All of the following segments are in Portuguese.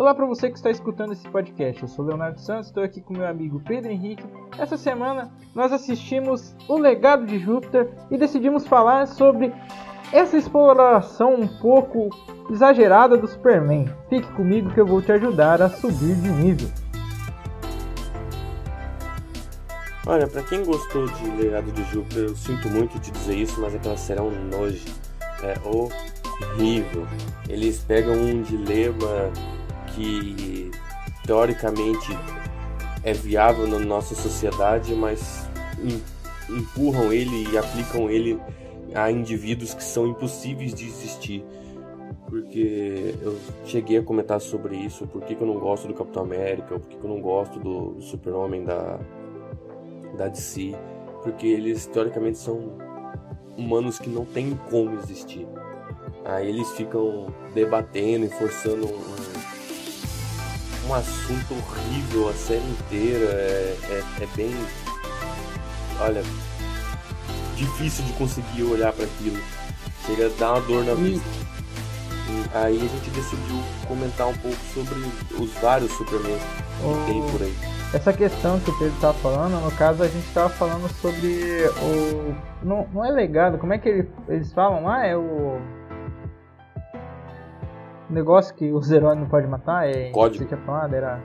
Olá para você que está escutando esse podcast. Eu sou Leonardo Santos, estou aqui com meu amigo Pedro Henrique. Essa semana nós assistimos O Legado de Júpiter e decidimos falar sobre essa exploração um pouco exagerada do Superman. Fique comigo que eu vou te ajudar a subir de nível. Olha, para quem gostou de Legado de Júpiter, eu sinto muito de dizer isso, mas aquela será um nojo. É horrível. Eles pegam um dilema que teoricamente é viável na nossa sociedade, mas empurram ele e aplicam ele a indivíduos que são impossíveis de existir. Porque eu cheguei a comentar sobre isso, por que, eu não gosto do Capitão América, por que, eu não gosto do Super-Homem da, da DC. Porque eles teoricamente são humanos que não têm como existir. Aí eles ficam debatendo e forçando um, um assunto horrível a série inteira. É, é, é bem. Olha, difícil de conseguir olhar para aquilo. Chega a dar uma dor na vista. E aí a gente decidiu comentar um pouco sobre os vários Superman que tem por aí. Essa questão que o Pedro estava falando, no caso a gente estava falando sobre o. Não, não é legado, como é que ele, eles falam lá? É o negócio que os heróis não podem matar é. Código. Você tinha falado, era.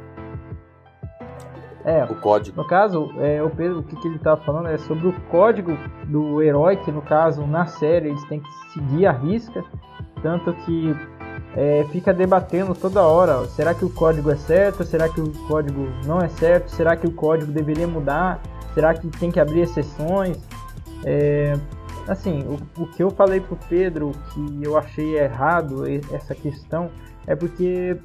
É, o código. No caso, é, o Pedro, o que, que ele estava falando é sobre o código do herói, que no caso, na série, eles têm que seguir a risca. Tanto que é, fica debatendo toda hora: será que o código é certo? Será que o código não é certo? Será que o código deveria mudar? Será que tem que abrir exceções? É, assim, o, o que eu falei pro Pedro que eu achei errado essa questão é porque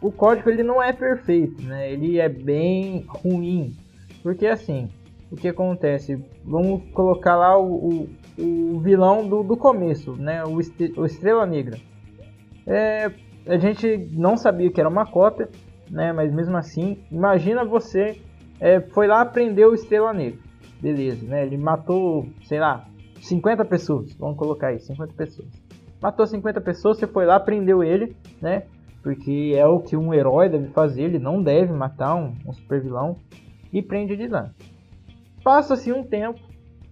o código ele não é perfeito, né? Ele é bem ruim. Porque assim, o que acontece? Vamos colocar lá o, o, o vilão do, do começo, né? O, o Estrela Negra. É, a gente não sabia que era uma cópia, né? Mas mesmo assim, imagina você é, foi lá prender o Estrela Negra. Beleza, né? Ele matou, sei lá, 50 pessoas, vamos colocar aí, 50 pessoas. Matou 50 pessoas, você foi lá, prendeu ele, né? Porque é o que um herói deve fazer, ele não deve matar um, um super vilão e prende ele lá. Passa-se um tempo,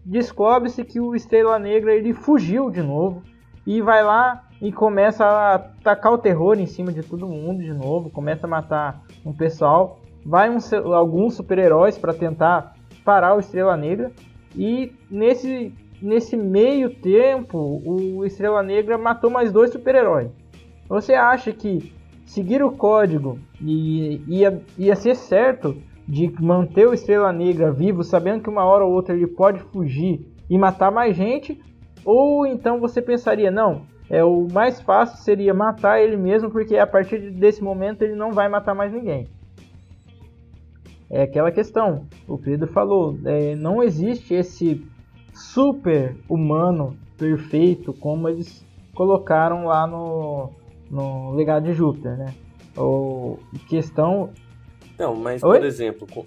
descobre-se que o Estrela Negra ele fugiu de novo e vai lá e começa a tacar o terror em cima de todo mundo de novo, começa a matar um pessoal, vai um, alguns super-heróis para tentar parar o Estrela Negra e nesse nesse meio tempo, o Estrela Negra matou mais dois super-heróis. Você acha que seguir o código ia, ia ser certo de manter o Estrela Negra vivo, sabendo que uma hora ou outra ele pode fugir e matar mais gente? Ou então você pensaria, não, é o mais fácil seria matar ele mesmo, porque a partir desse momento ele não vai matar mais ninguém. É aquela questão, o Pedro falou, é, não existe esse super humano, perfeito, como eles colocaram lá no, no Legado de Júpiter, né? Ou questão. Não, mas Oi? por exemplo.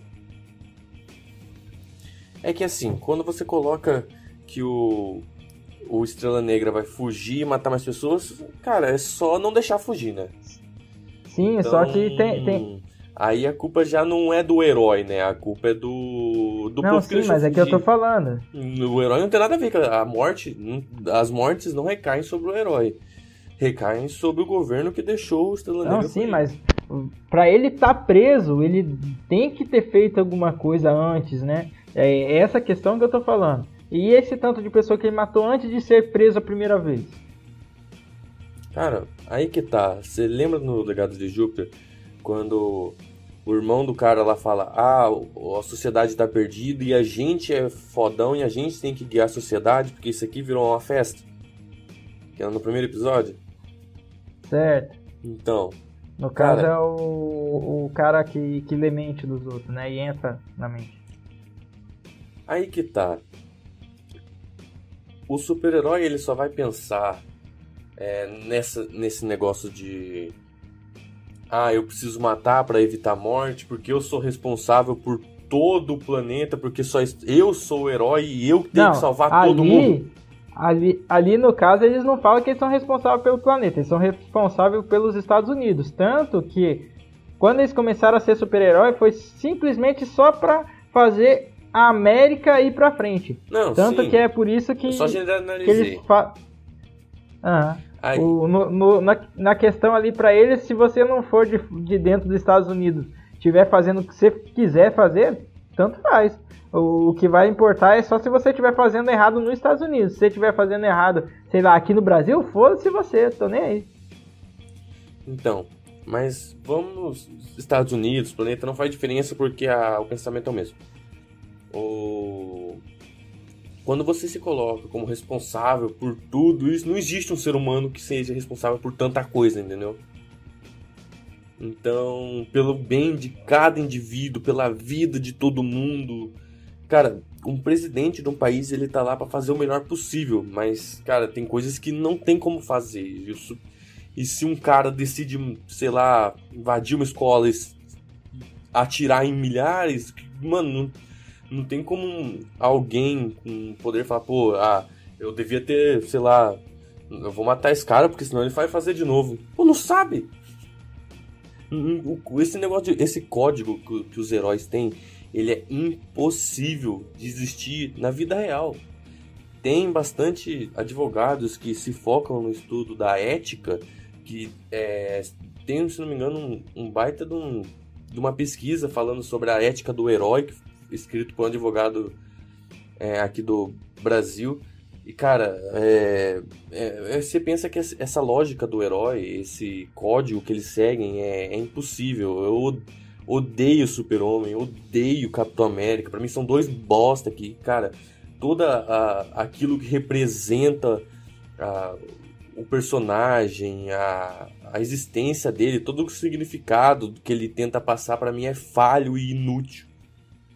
É que assim, quando você coloca que o, o Estrela Negra vai fugir e matar mais pessoas, cara, é só não deixar fugir, né? Sim, então... só que tem, tem, Aí a culpa já não é do herói, né? A culpa é do, do não, povo sim, mas é que eu tô falando. O herói não tem nada a ver com a morte. As mortes não recaem sobre o herói. Recaem sobre o governo que deixou o Estrela Não, sim, mas para ele estar tá preso, ele tem que ter feito alguma coisa antes, né? É essa questão que eu tô falando. E esse tanto de pessoa que ele matou antes de ser preso a primeira vez? Cara, aí que tá. Você lembra no Legado de Júpiter? Quando o irmão do cara lá fala: Ah, a sociedade tá perdida e a gente é fodão e a gente tem que guiar a sociedade porque isso aqui virou uma festa. Que era no primeiro episódio. Certo. Então. No caso cara, é o, o cara que, que lê mente dos outros, né? E entra na mente. Aí que tá. O super-herói ele só vai pensar é, nessa, nesse negócio de ah, eu preciso matar para evitar morte, porque eu sou responsável por todo o planeta, porque só eu sou o herói e eu tenho Não, que salvar ali, todo mundo. Ali, ali no caso eles não falam que eles são responsáveis pelo planeta, eles são responsáveis pelos Estados Unidos. Tanto que quando eles começaram a ser super-herói foi simplesmente só pra fazer a América ir pra frente. Não, Tanto sim. que é por isso que, Eu só que eles fa... Aham. Aí, O- no- no- na, na questão ali pra eles, se você não for de, de dentro dos Estados Unidos, estiver fazendo o que você quiser fazer, tanto faz. O, o que vai importar é só se você estiver fazendo errado nos Estados Unidos. Se você estiver fazendo errado, sei lá, aqui no Brasil, foda-se você, tô nem aí. Então, mas vamos nos Estados Unidos, planeta não faz diferença porque a- o pensamento é o mesmo. O... Quando você se coloca como responsável por tudo isso, não existe um ser humano que seja responsável por tanta coisa, entendeu? Então, pelo bem de cada indivíduo, pela vida de todo mundo, cara, um presidente de um país ele tá lá pra fazer o melhor possível, mas cara, tem coisas que não tem como fazer. Isso e se um cara decide, sei lá, invadir uma escola e atirar em milhares, mano, não, não tem como alguém com poder falar, pô, ah, eu devia ter, sei lá, eu vou matar esse cara porque senão ele vai fazer de novo. Pô, não sabe. Esse negócio, de, esse código que, que os heróis têm, ele é impossível de existir na vida real. Tem bastante advogados que se focam no estudo da ética, que é, tem, se não me engano, um, um baita de, um- de uma pesquisa falando sobre a ética do herói, que- escrito por um advogado é, aqui do Brasil. E, cara, é, é, é, você pensa que essa lógica do herói, esse código que eles seguem é, é impossível. Eu od- odeio Super-Homem, odeio Capitão América. Pra mim são dois bosta que, cara, toda a, aquilo que representa a- o personagem, a, a existência dele, todo o significado que ele tenta passar pra mim é falho e inútil.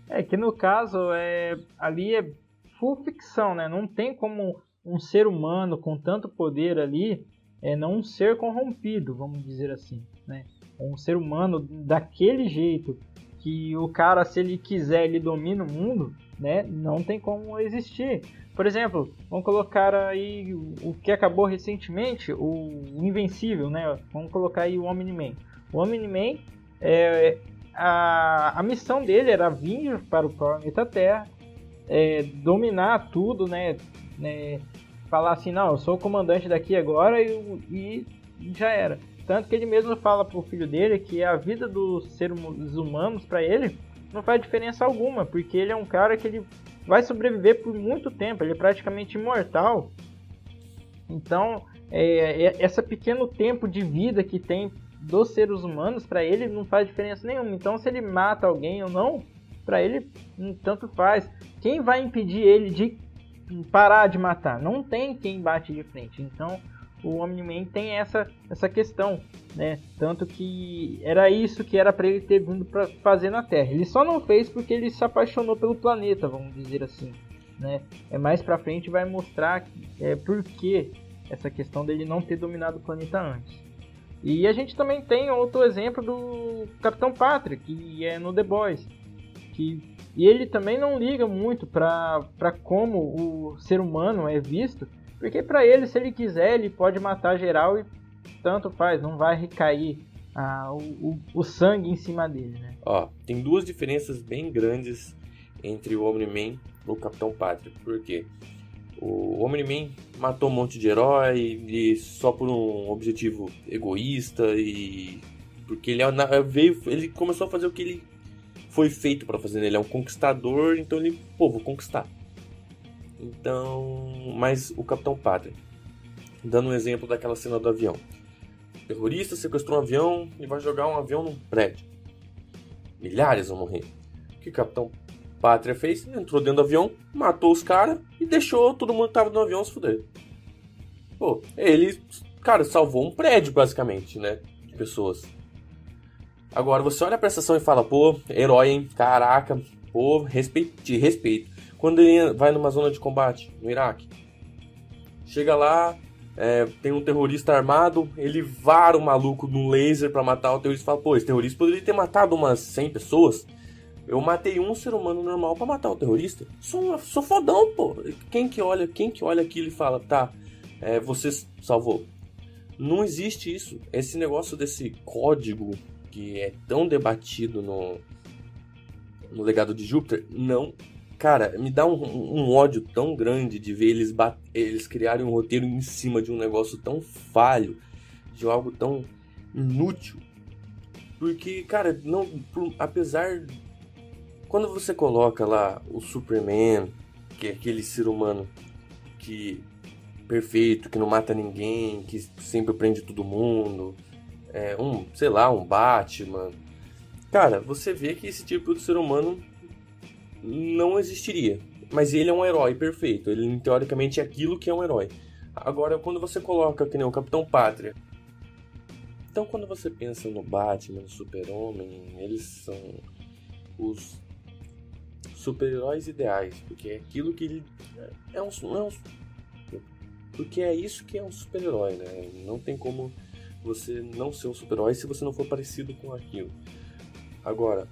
É que no caso, é, ali é full ficção, né? Não tem como um ser humano com tanto poder ali é, não ser corrompido, vamos dizer assim, né? Um ser humano daquele jeito que o cara, se ele quiser, ele domina o mundo, né? Não tem como existir. Por exemplo, vamos colocar aí o que acabou recentemente, o Invencível, né? Vamos colocar aí o Omni-Man. O Omni-Man é, a, a missão dele era vir para o planeta Terra, é, dominar tudo, né, né? Falar assim, não, eu sou o comandante daqui agora e, e já era. Tanto que ele mesmo fala pro filho dele que a vida dos seres humanos para ele não faz diferença alguma, porque ele é um cara que ele vai sobreviver por muito tempo, ele é praticamente imortal. Então, é, é, esse pequeno tempo de vida que tem dos seres humanos, para ele não faz diferença nenhuma. Então, se ele mata alguém ou não, para ele hum, tanto faz. Quem vai impedir ele de parar de matar? Não tem quem bate de frente. Então, o Omni-Man tem essa, essa questão, né? Tanto que era isso que era para ele ter vindo para fazer na Terra. Ele só não fez porque ele se apaixonou pelo planeta, vamos dizer assim, né? É mais para frente vai mostrar é, por que essa questão dele não ter dominado o planeta antes. E a gente também tem outro exemplo do Capitão Pátria, que é no The Boys, que e ele também não liga muito para como o ser humano é visto, porque para ele, se ele quiser, ele pode matar geral e tanto faz, não vai recair ah, o, o, o, sangue em cima dele, né? Ó, tem duas diferenças bem grandes entre o Omni-Man e o Capitão Pátria. Por quê? O Omni-Man matou um monte de herói e só por um objetivo egoísta e porque ele é veio, ele começou a fazer o que ele foi feito para fazer. Ele é um conquistador, então ele, pô, vou conquistar. Então, mas o Capitão Pátria, dando um exemplo daquela cena do avião. O terrorista sequestrou um avião e vai jogar um avião num prédio. Milhares vão morrer. O que o Capitão Pátria fez? Entrou dentro do avião, matou os caras e deixou todo mundo que tava no avião se fuder. Pô, ele, cara, salvou um prédio basicamente, né? De pessoas. Agora você olha pra estação e fala, pô, herói, hein? Caraca, pô, respeito, te respeito. Quando ele vai numa zona de combate no Iraque, chega lá, é, tem um terrorista armado, ele vara o maluco no laser para matar o terrorista e fala, pô, esse terrorista poderia ter matado umas 100 pessoas. Eu matei um ser humano normal para matar o terrorista. Sou, sou fodão, pô. Quem que olha, quem que olha aquilo e fala, tá, é, você salvou. Não existe isso. Esse negócio desse código que é tão debatido no, no legado de Júpiter, não. Cara, me dá um, um ódio tão grande de ver eles, eles criarem um roteiro em cima de um negócio tão falho, de algo tão inútil. Porque, cara, não, por, apesar. Quando você coloca lá o Superman, que é aquele ser humano que perfeito, que não mata ninguém, que sempre prende todo mundo, é, um, sei lá, um Batman. Cara, você vê que esse tipo de ser humano não existiria. Mas ele é um herói perfeito. Ele, teoricamente, é aquilo que é um herói. Agora, quando você coloca que nem o Capitão Pátria. Então, quando você pensa no Batman, no Super-Homem, eles são os super-heróis ideais. Porque é aquilo que ele. É um, é um porque é isso que é um super-herói, né? Não tem como você não ser um super-herói se você não for parecido com aquilo. Agora,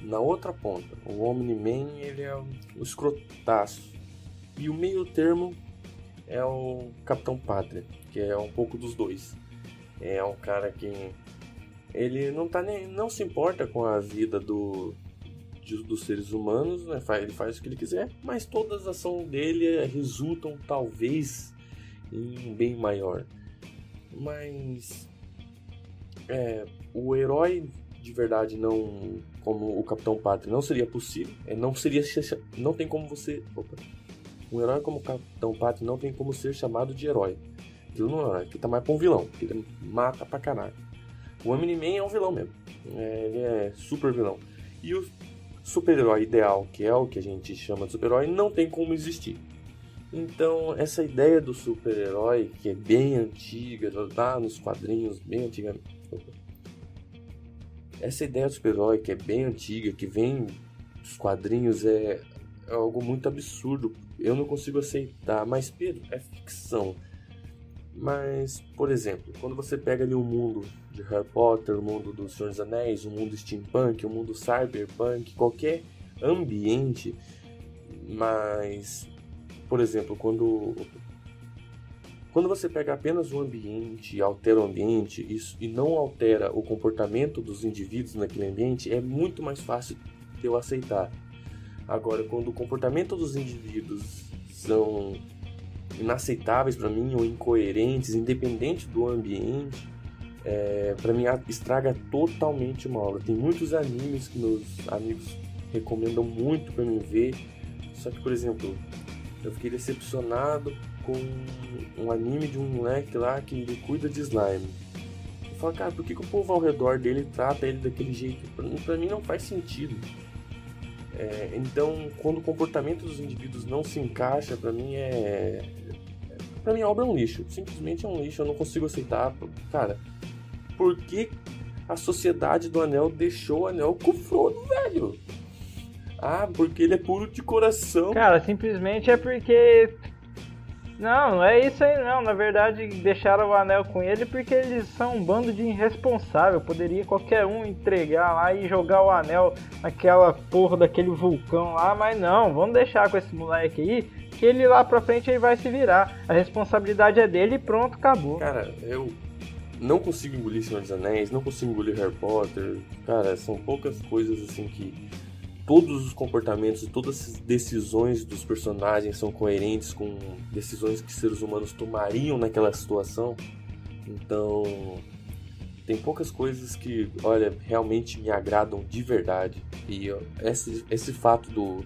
na outra ponta, o Omni-Man ele é o escrotaço. E o meio termo é o Capitão Pátria, que é um pouco dos dois. É um cara que ele não tá nem não se importa com a vida do de, dos seres humanos, né? Ele faz o que ele quiser, mas todas as ações dele resultam talvez em um bem maior. Mas é, o herói de verdade não como o Capitão Pátria não seria possível. É, não seria não tem como você, opa, um herói como o Capitão Pátria não tem como ser chamado de herói. Aquilo não é, aquilo tá mais pra um vilão, ele mata pra caralho. O Omni-Man é um vilão mesmo. É, ele é super vilão. E o super-herói ideal, que é o que a gente chama de super-herói, não tem como existir. Então, essa ideia do super-herói, que é bem antiga, já tá nos quadrinhos, bem antiga. Essa ideia do super-herói, que é bem antiga, que vem dos quadrinhos, é, é algo muito absurdo. Eu não consigo aceitar. Mas, Pedro, é ficção. Mas, por exemplo, quando você pega ali o mundo de Harry Potter, o mundo dos Senhor dos Anéis, o mundo steampunk, o mundo cyberpunk, qualquer ambiente mais por exemplo, quando quando você pega apenas o ambiente, altera o ambiente isso, e não altera o comportamento dos indivíduos naquele ambiente, é muito mais fácil de eu aceitar. Agora, quando o comportamento dos indivíduos são inaceitáveis para mim ou incoerentes, independente do ambiente, é, para mim estraga totalmente uma obra. Tem muitos animes que meus amigos recomendam muito para mim ver. Só que, por exemplo, eu fiquei decepcionado com um anime de um moleque lá que ele cuida de slime. Eu falo, cara, por que, que o povo ao redor dele trata ele daquele jeito? Pra mim não faz sentido. É, então, quando o comportamento dos indivíduos não se encaixa, para mim é. Pra mim a obra é um lixo. Simplesmente é um lixo. Eu não consigo aceitar. Cara, por que a sociedade do anel deixou o anel com o Frodo, velho? Ah, porque ele é puro de coração. Cara, simplesmente é porque. Não, não é isso aí não. Na verdade, deixaram o anel com ele porque eles são um bando de irresponsável. Poderia qualquer um entregar lá e jogar o anel naquela porra daquele vulcão lá, mas não, vamos deixar com esse moleque aí, que ele lá pra frente aí vai se virar. A responsabilidade é dele e pronto, acabou. Cara, eu não consigo engolir Senhor dos Anéis, não consigo engolir Harry Potter. Cara, são poucas coisas assim que todos os comportamentos e todas as decisões dos personagens são coerentes com decisões que seres humanos tomariam naquela situação. Então, tem poucas coisas que, olha, realmente me agradam de verdade. E esse, esse fato do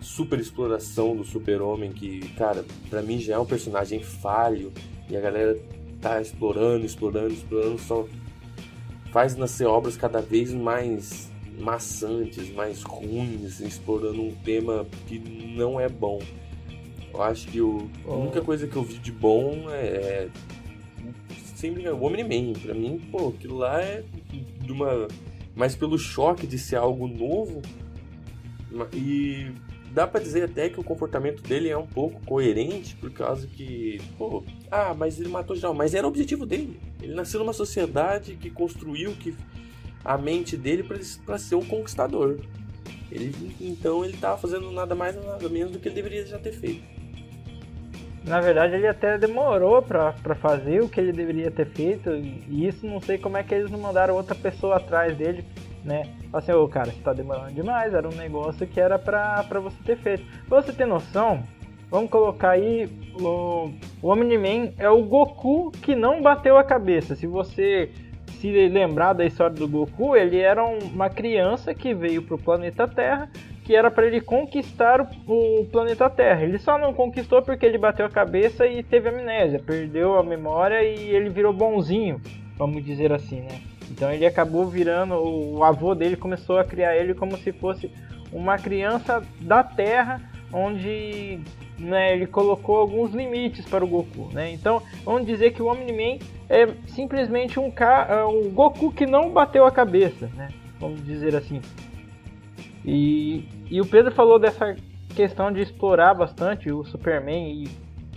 super exploração do super-homem, que, cara, para mim já é um personagem falho, e a galera tá explorando, explorando, explorando, só faz nascer obras cada vez mais maçantes, mais ruins, explorando um tema que não é bom. Eu acho que o, a única coisa que eu vi de bom é. Sem brincar, o Omni-Man. Pra mim, pô, aquilo lá é de uma. Mas pelo choque de ser algo novo. E dá para dizer até que o comportamento dele é um pouco coerente, por causa que, pô, ah, mas ele matou geral, mas era o objetivo dele. Ele nasceu numa sociedade que construiu, que a mente dele para ser um conquistador. Ele, então ele tava fazendo nada mais nada menos do que ele deveria já ter feito. Na verdade, ele até demorou pra fazer o que ele deveria ter feito, e isso não sei como é que eles não mandaram outra pessoa atrás dele, né? Assim, ô cara, você tá demorando demais, era um negócio que era pra, pra você ter feito. Pra você ter noção, vamos colocar aí o, o Omni-Man é o Goku que não bateu a cabeça. Se você se lembrar da história do Goku, ele era uma criança que veio pro planeta Terra que era para ele conquistar o, planeta Terra. Ele só não conquistou porque ele bateu a cabeça e teve amnésia, perdeu a memória e ele virou bonzinho, vamos dizer assim, né? Então ele acabou virando, o avô dele começou a criar ele como se fosse uma criança da Terra, onde né, ele colocou alguns limites para o Goku, né? Então vamos dizer que o Omni-Man é simplesmente um, cara, um Goku que não bateu a cabeça, né? Vamos dizer assim. E, e o Pedro falou dessa questão de explorar bastante o Superman e,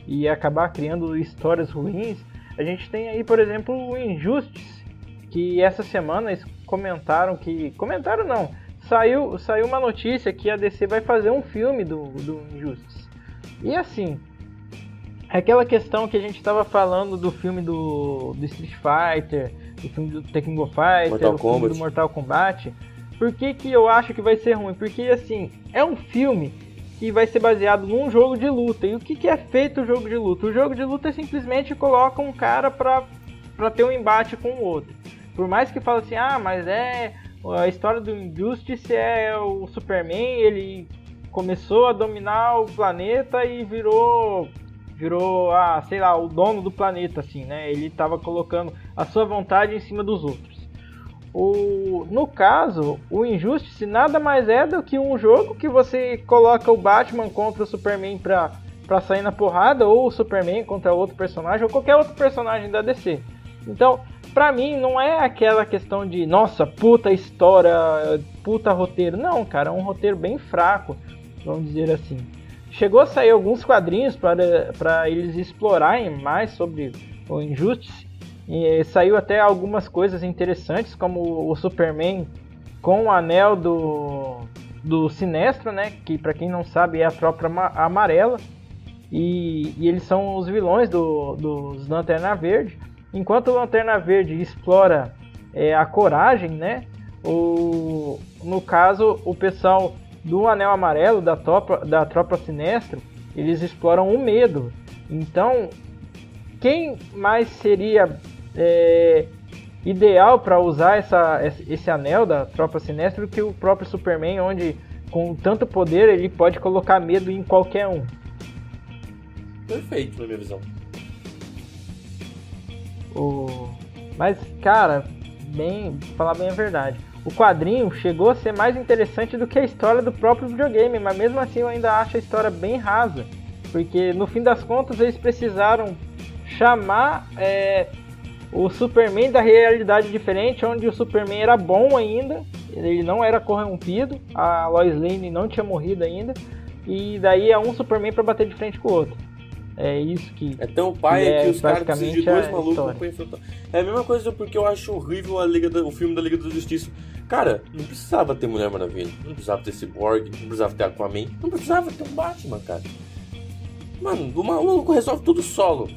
e acabar criando histórias ruins. A gente tem aí, por exemplo, o Injustice, que essa semana eles comentaram que. Comentaram não. Saiu, saiu uma notícia que a DC vai fazer um filme do, do Injustice. E assim, aquela questão que a gente estava falando do filme do, do Street Fighter, do filme do Tekken Go Fighter, Mortal do filme do Mortal Kombat por que, que eu acho que vai ser ruim? Porque, assim, é um filme que vai ser baseado num jogo de luta. E o que, que é feito o jogo de luta? O jogo de luta é simplesmente coloca um cara pra, pra ter um embate com o outro. Por mais que fale assim, ah, mas é. A história do Injustice é o Superman, ele começou a dominar o planeta e virou. Virou, ah, sei lá, o dono do planeta, assim, né? Ele tava colocando a sua vontade em cima dos outros. O, no caso, o Injustice nada mais é do que um jogo que você coloca o Batman contra o Superman pra, pra sair na porrada, ou o Superman contra outro personagem, ou qualquer outro personagem da DC. Então, pra mim, não é aquela questão de, nossa, puta história, puta roteiro. Não, cara, é um roteiro bem fraco, vamos dizer assim. Chegou a sair alguns quadrinhos para eles explorarem mais sobre o Injustice, e saiu até algumas coisas interessantes, como o Superman com o anel do, do Sinestro, né? Que para quem não sabe é a tropa amarela. E, e eles são os vilões do, dos Lanterna Verde. Enquanto o Lanterna Verde explora é, a coragem, né? O, no caso, o pessoal do Anel Amarelo, da tropa, da tropa Sinestro, eles exploram o medo. Então, quem mais seria é, ideal para usar essa, esse anel da Tropa Sinistra do que o próprio Superman, onde com tanto poder ele pode colocar medo em qualquer um. Perfeito, na minha visão. O... Mas, cara, bem, falar bem a verdade. O quadrinho chegou a ser mais interessante do que a história do próprio videogame, mas mesmo assim eu ainda acho a história bem rasa. Porque no fim das contas eles precisaram chamar é, o Superman da realidade diferente, onde o Superman era bom ainda, ele não era corrompido, a Lois Lane não tinha morrido ainda, e daí é um Superman para bater de frente com o outro. É isso que. É tão pai que, é, que os caras precisam de dois malucos pra enfrentar. É a mesma coisa porque eu acho horrível a Liga da, o filme da Liga da Justiça. Cara, não precisava ter Mulher Maravilha, não precisava ter Cyborg, não precisava ter Aquaman, não precisava ter um Batman, cara. Mano, o maluco resolve tudo solo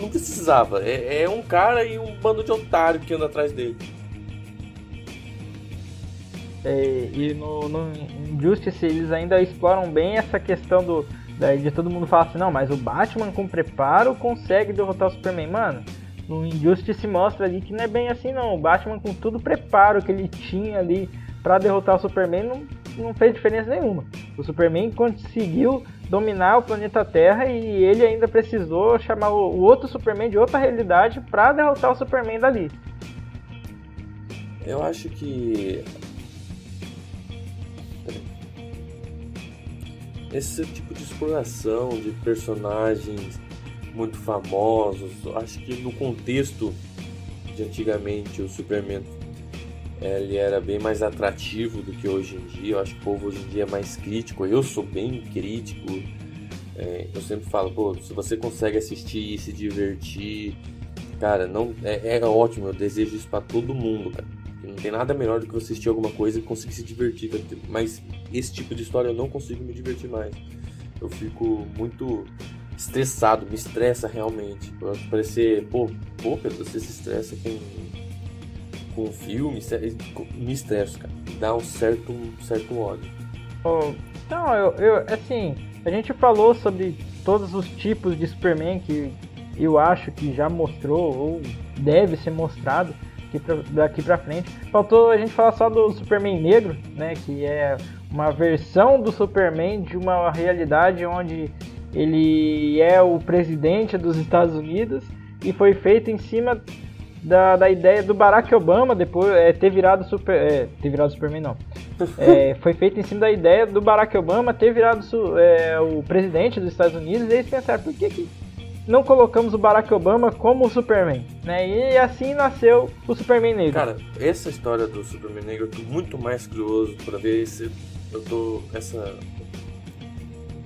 não precisava. É, é um cara e um bando de otário que anda atrás dele. É, e no, no Injustice eles ainda exploram bem essa questão do de todo mundo falar assim, não, mas o Batman com preparo consegue derrotar o Superman. Mano, no Injustice mostra ali que não é bem assim não. O Batman com todo o preparo que ele tinha ali para derrotar o Superman não, não fez diferença nenhuma. O Superman conseguiu dominar o planeta Terra e ele ainda precisou chamar o outro Superman de outra realidade para derrotar o Superman dali. Eu acho que esse tipo de exploração de personagens muito famosos, acho que no contexto de antigamente o Superman ele era bem mais atrativo do que hoje em dia. Eu acho que o povo hoje em dia é mais crítico. Eu sou bem crítico. É, eu sempre falo, pô, se você consegue assistir e se divertir, cara, não é, é ótimo. Eu desejo isso para todo mundo, cara. Não tem nada melhor do que você assistir alguma coisa e conseguir se divertir. Mas esse tipo de história eu não consigo me divertir mais. Eu fico muito estressado, me estressa realmente. Parecer, pô, pô, Pedro, você se estressa com, com filme, me estresso, cara. Dá um certo, um certo ódio. Oh, não, eu, eu, assim, a gente falou sobre todos os tipos de Superman que eu acho que já mostrou ou deve ser mostrado pra, daqui pra frente. Faltou a gente falar só do Superman negro, né? Que é uma versão do Superman de uma realidade onde ele é o presidente dos Estados Unidos e foi feito em cima da, da ideia do Barack Obama depois é, ter virado super é, ter virado Superman não é, foi feito em cima da ideia do Barack Obama ter virado é, o presidente dos Estados Unidos e eles pensaram por que, que não colocamos o Barack Obama como o Superman né e assim nasceu o Superman negro cara essa história do Superman negro eu tô muito mais curioso para ver se eu tô essa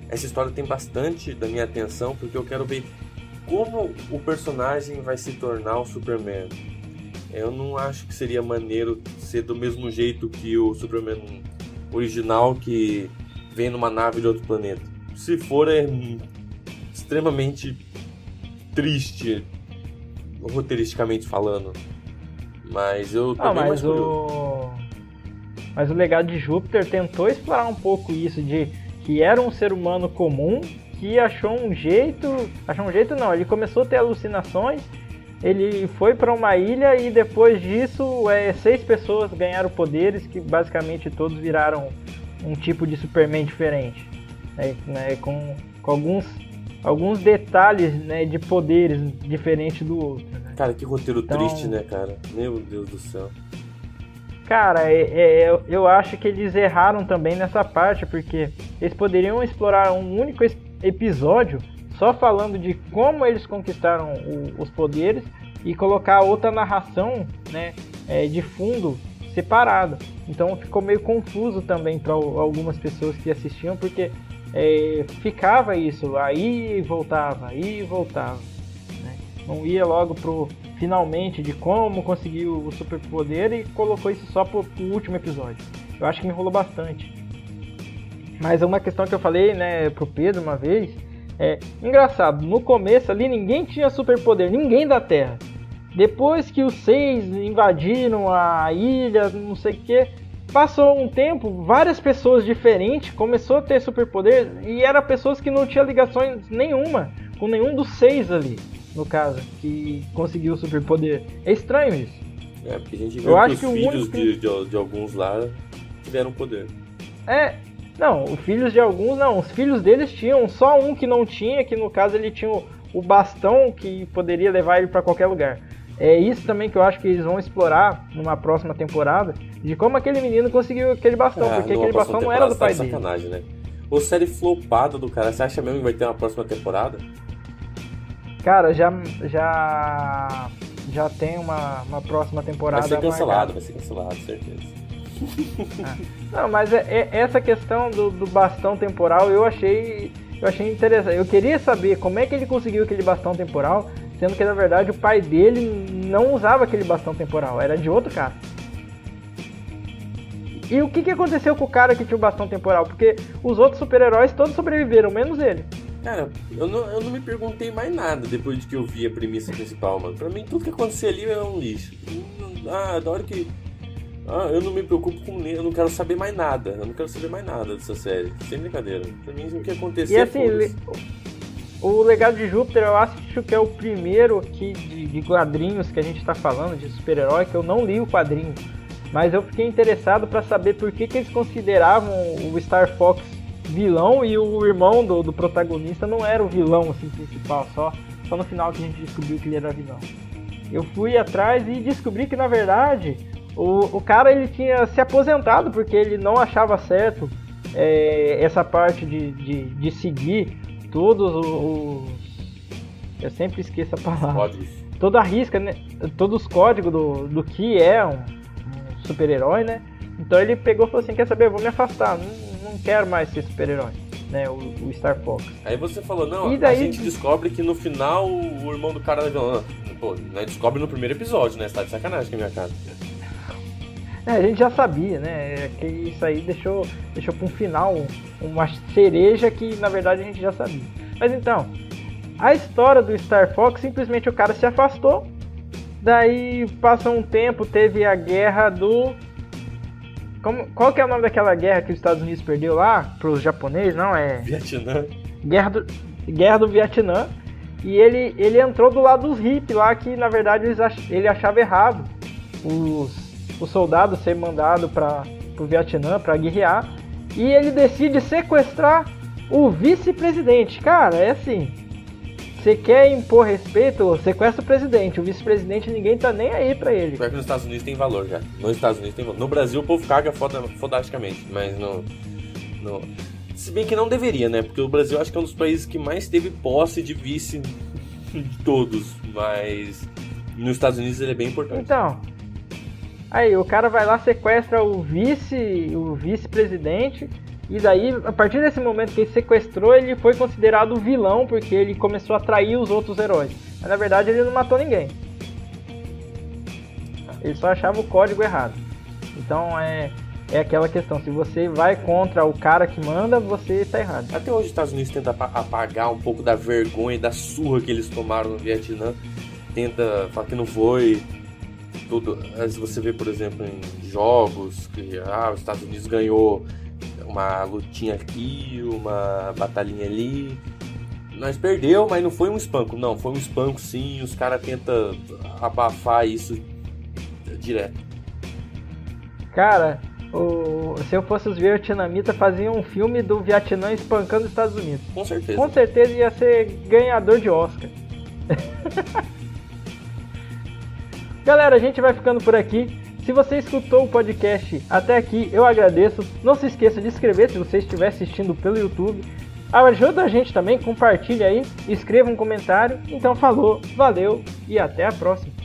essa história tem bastante da minha atenção porque eu quero ver como o personagem vai se tornar o Superman. Eu não acho que seria maneiro ser do mesmo jeito que o Superman original que vem numa nave de outro planeta. Se for, é extremamente triste, roteiristicamente falando. Mas eu tô ah, bem mas mais o... Mas o legado de Júpiter tentou explorar um pouco isso de que era um ser humano comum que achou um jeito, achou um jeito não, ele começou a ter alucinações, ele foi para uma ilha e depois disso é, seis pessoas ganharam poderes que basicamente todos viraram um tipo de Superman diferente, né, né, com, com, alguns alguns detalhes né, de poderes diferentes do outro. Né? Cara, que roteiro então, triste, né, cara? Meu Deus do céu. Cara, é, é, eu acho que eles erraram também nessa parte, porque eles poderiam explorar um único episódio só falando de como eles conquistaram o, os poderes e colocar outra narração né, é, de fundo separada. Então ficou meio confuso também para algumas pessoas que assistiam, porque é, ficava isso, aí voltava, aí voltava. Né? Não ia logo pro finalmente de como conseguiu o superpoder e colocou isso só pro, pro último episódio. Eu acho que enrolou bastante. Mas uma questão que eu falei, né, pro Pedro uma vez, é engraçado, no começo ali ninguém tinha superpoder, ninguém da Terra. Depois que os seis invadiram a ilha, não sei o que, passou um tempo, várias pessoas diferentes começou a ter superpoder e eram pessoas que não tinham ligações nenhuma com nenhum dos seis ali, no caso, que conseguiu o superpoder. É estranho isso. É, porque a gente viu Eu que acho os que filhos único... de, de, de alguns lá tiveram poder. É, não, os filhos de alguns não. Os filhos deles tinham, só um que não tinha, que no caso ele tinha o, o bastão que poderia levar ele para qualquer lugar. É isso também que eu acho que eles vão explorar numa próxima temporada, de como aquele menino conseguiu aquele bastão, é, porque aquele bastão não era do pai tá dele. né? Ou série flopada do cara, você acha mesmo que vai ter uma próxima temporada? Cara, já já já tem uma, uma próxima temporada. Vai ser cancelado, vai ser cancelado, certeza. Não, mas é, é, essa questão do, do, bastão temporal eu achei, eu achei interessante. Eu queria saber como é que ele conseguiu aquele bastão temporal, sendo que na verdade o pai dele não usava aquele bastão temporal, era de outro cara. E o que, que aconteceu com o cara que tinha o bastão temporal? Porque os outros super-heróis todos sobreviveram, menos ele. Cara, eu não, eu não me perguntei mais nada depois de que eu vi a premissa principal, mano. Pra mim, tudo que acontecia ali é um lixo. Ah, da hora que ah, eu não me preocupo com nem, eu não quero saber mais nada. Eu não quero saber mais nada dessa série. Sem brincadeira. Pra mim, o que acontecer. E assim. O Legado de Júpiter eu acho que é o primeiro aqui de, de quadrinhos que a gente tá falando, de super-herói, que eu não li o quadrinho. Mas eu fiquei interessado para saber por que, que eles consideravam o Star Fox vilão e o irmão do, do protagonista não era o vilão assim, principal, só, só no final que a gente descobriu que ele era vilão. Eu fui atrás e descobri que na verdade o, o cara ele tinha se aposentado porque ele não achava certo é, essa parte de, de, de, seguir todos os. Eu sempre esqueço a palavra. Códigos. Toda a risca, né? Todos os códigos do, do que é um, um super-herói, né? Então ele pegou e falou assim: quer saber, eu vou me afastar, não, não quero mais ser super-herói. Né, o, o, Star Fox. Aí você falou, não, daí... a gente descobre que no final o irmão do cara. Pô, né, descobre no primeiro episódio, né? Você tá de sacanagem com a minha cara. É, a gente já sabia, né? É que isso aí deixou, deixou para um final uma cereja que na verdade a gente já sabia. Mas então, a história do Star Fox simplesmente o cara se afastou. Daí passa um tempo, teve a guerra do. Como, qual que é o nome daquela guerra que os Estados Unidos perdeu lá para os japoneses? Não é? Vietnã. Guerra do, guerra do Vietnã. E ele, ele entrou do lado dos hippies lá, que na verdade ele achava errado os, os soldados serem mandados para o Vietnã para guerrear. E ele decide sequestrar o vice-presidente. Cara, é assim. Você quer impor respeito, sequestra o presidente. O vice-presidente ninguém tá nem aí pra ele. Pior que nos Estados Unidos tem valor, já. Nos Estados Unidos tem valor. No Brasil o povo caga foda, fodasticamente, mas no, no. Se bem que não deveria, né? Porque o Brasil acho que é um dos países que mais teve posse de vice de todos. Mas nos Estados Unidos ele é bem importante. Então. Aí o cara vai lá, sequestra o vice, o vice-presidente e daí, a partir desse momento que ele sequestrou, ele foi considerado vilão porque ele começou a atrair os outros heróis. Mas na verdade ele não matou ninguém. Ele só achava o código errado. Então é, é aquela questão, se você vai contra o cara que manda, você está errado. Até hoje os Estados Unidos tenta apagar um pouco da vergonha, da surra que eles tomaram no Vietnã. Tenta falar que não foi tudo. Se você vê, por exemplo, em jogos que ah, os Estados Unidos ganhou uma lutinha aqui, uma batalhinha ali. Nós perdeu, mas não foi um espanco, não, foi um espanco sim, os caras tentam abafar isso direto. Cara, o, se eu fosse os vietnamitas, faziam um filme do Vietnã espancando os Estados Unidos. Com certeza. Com certeza ia ser ganhador de Oscar. Galera, a gente vai ficando por aqui. Se você escutou o podcast até aqui, eu agradeço. Não se esqueça de inscrever se você estiver assistindo pelo YouTube. Ajuda a gente também, compartilha aí, escreva um comentário. Então falou, valeu e até a próxima.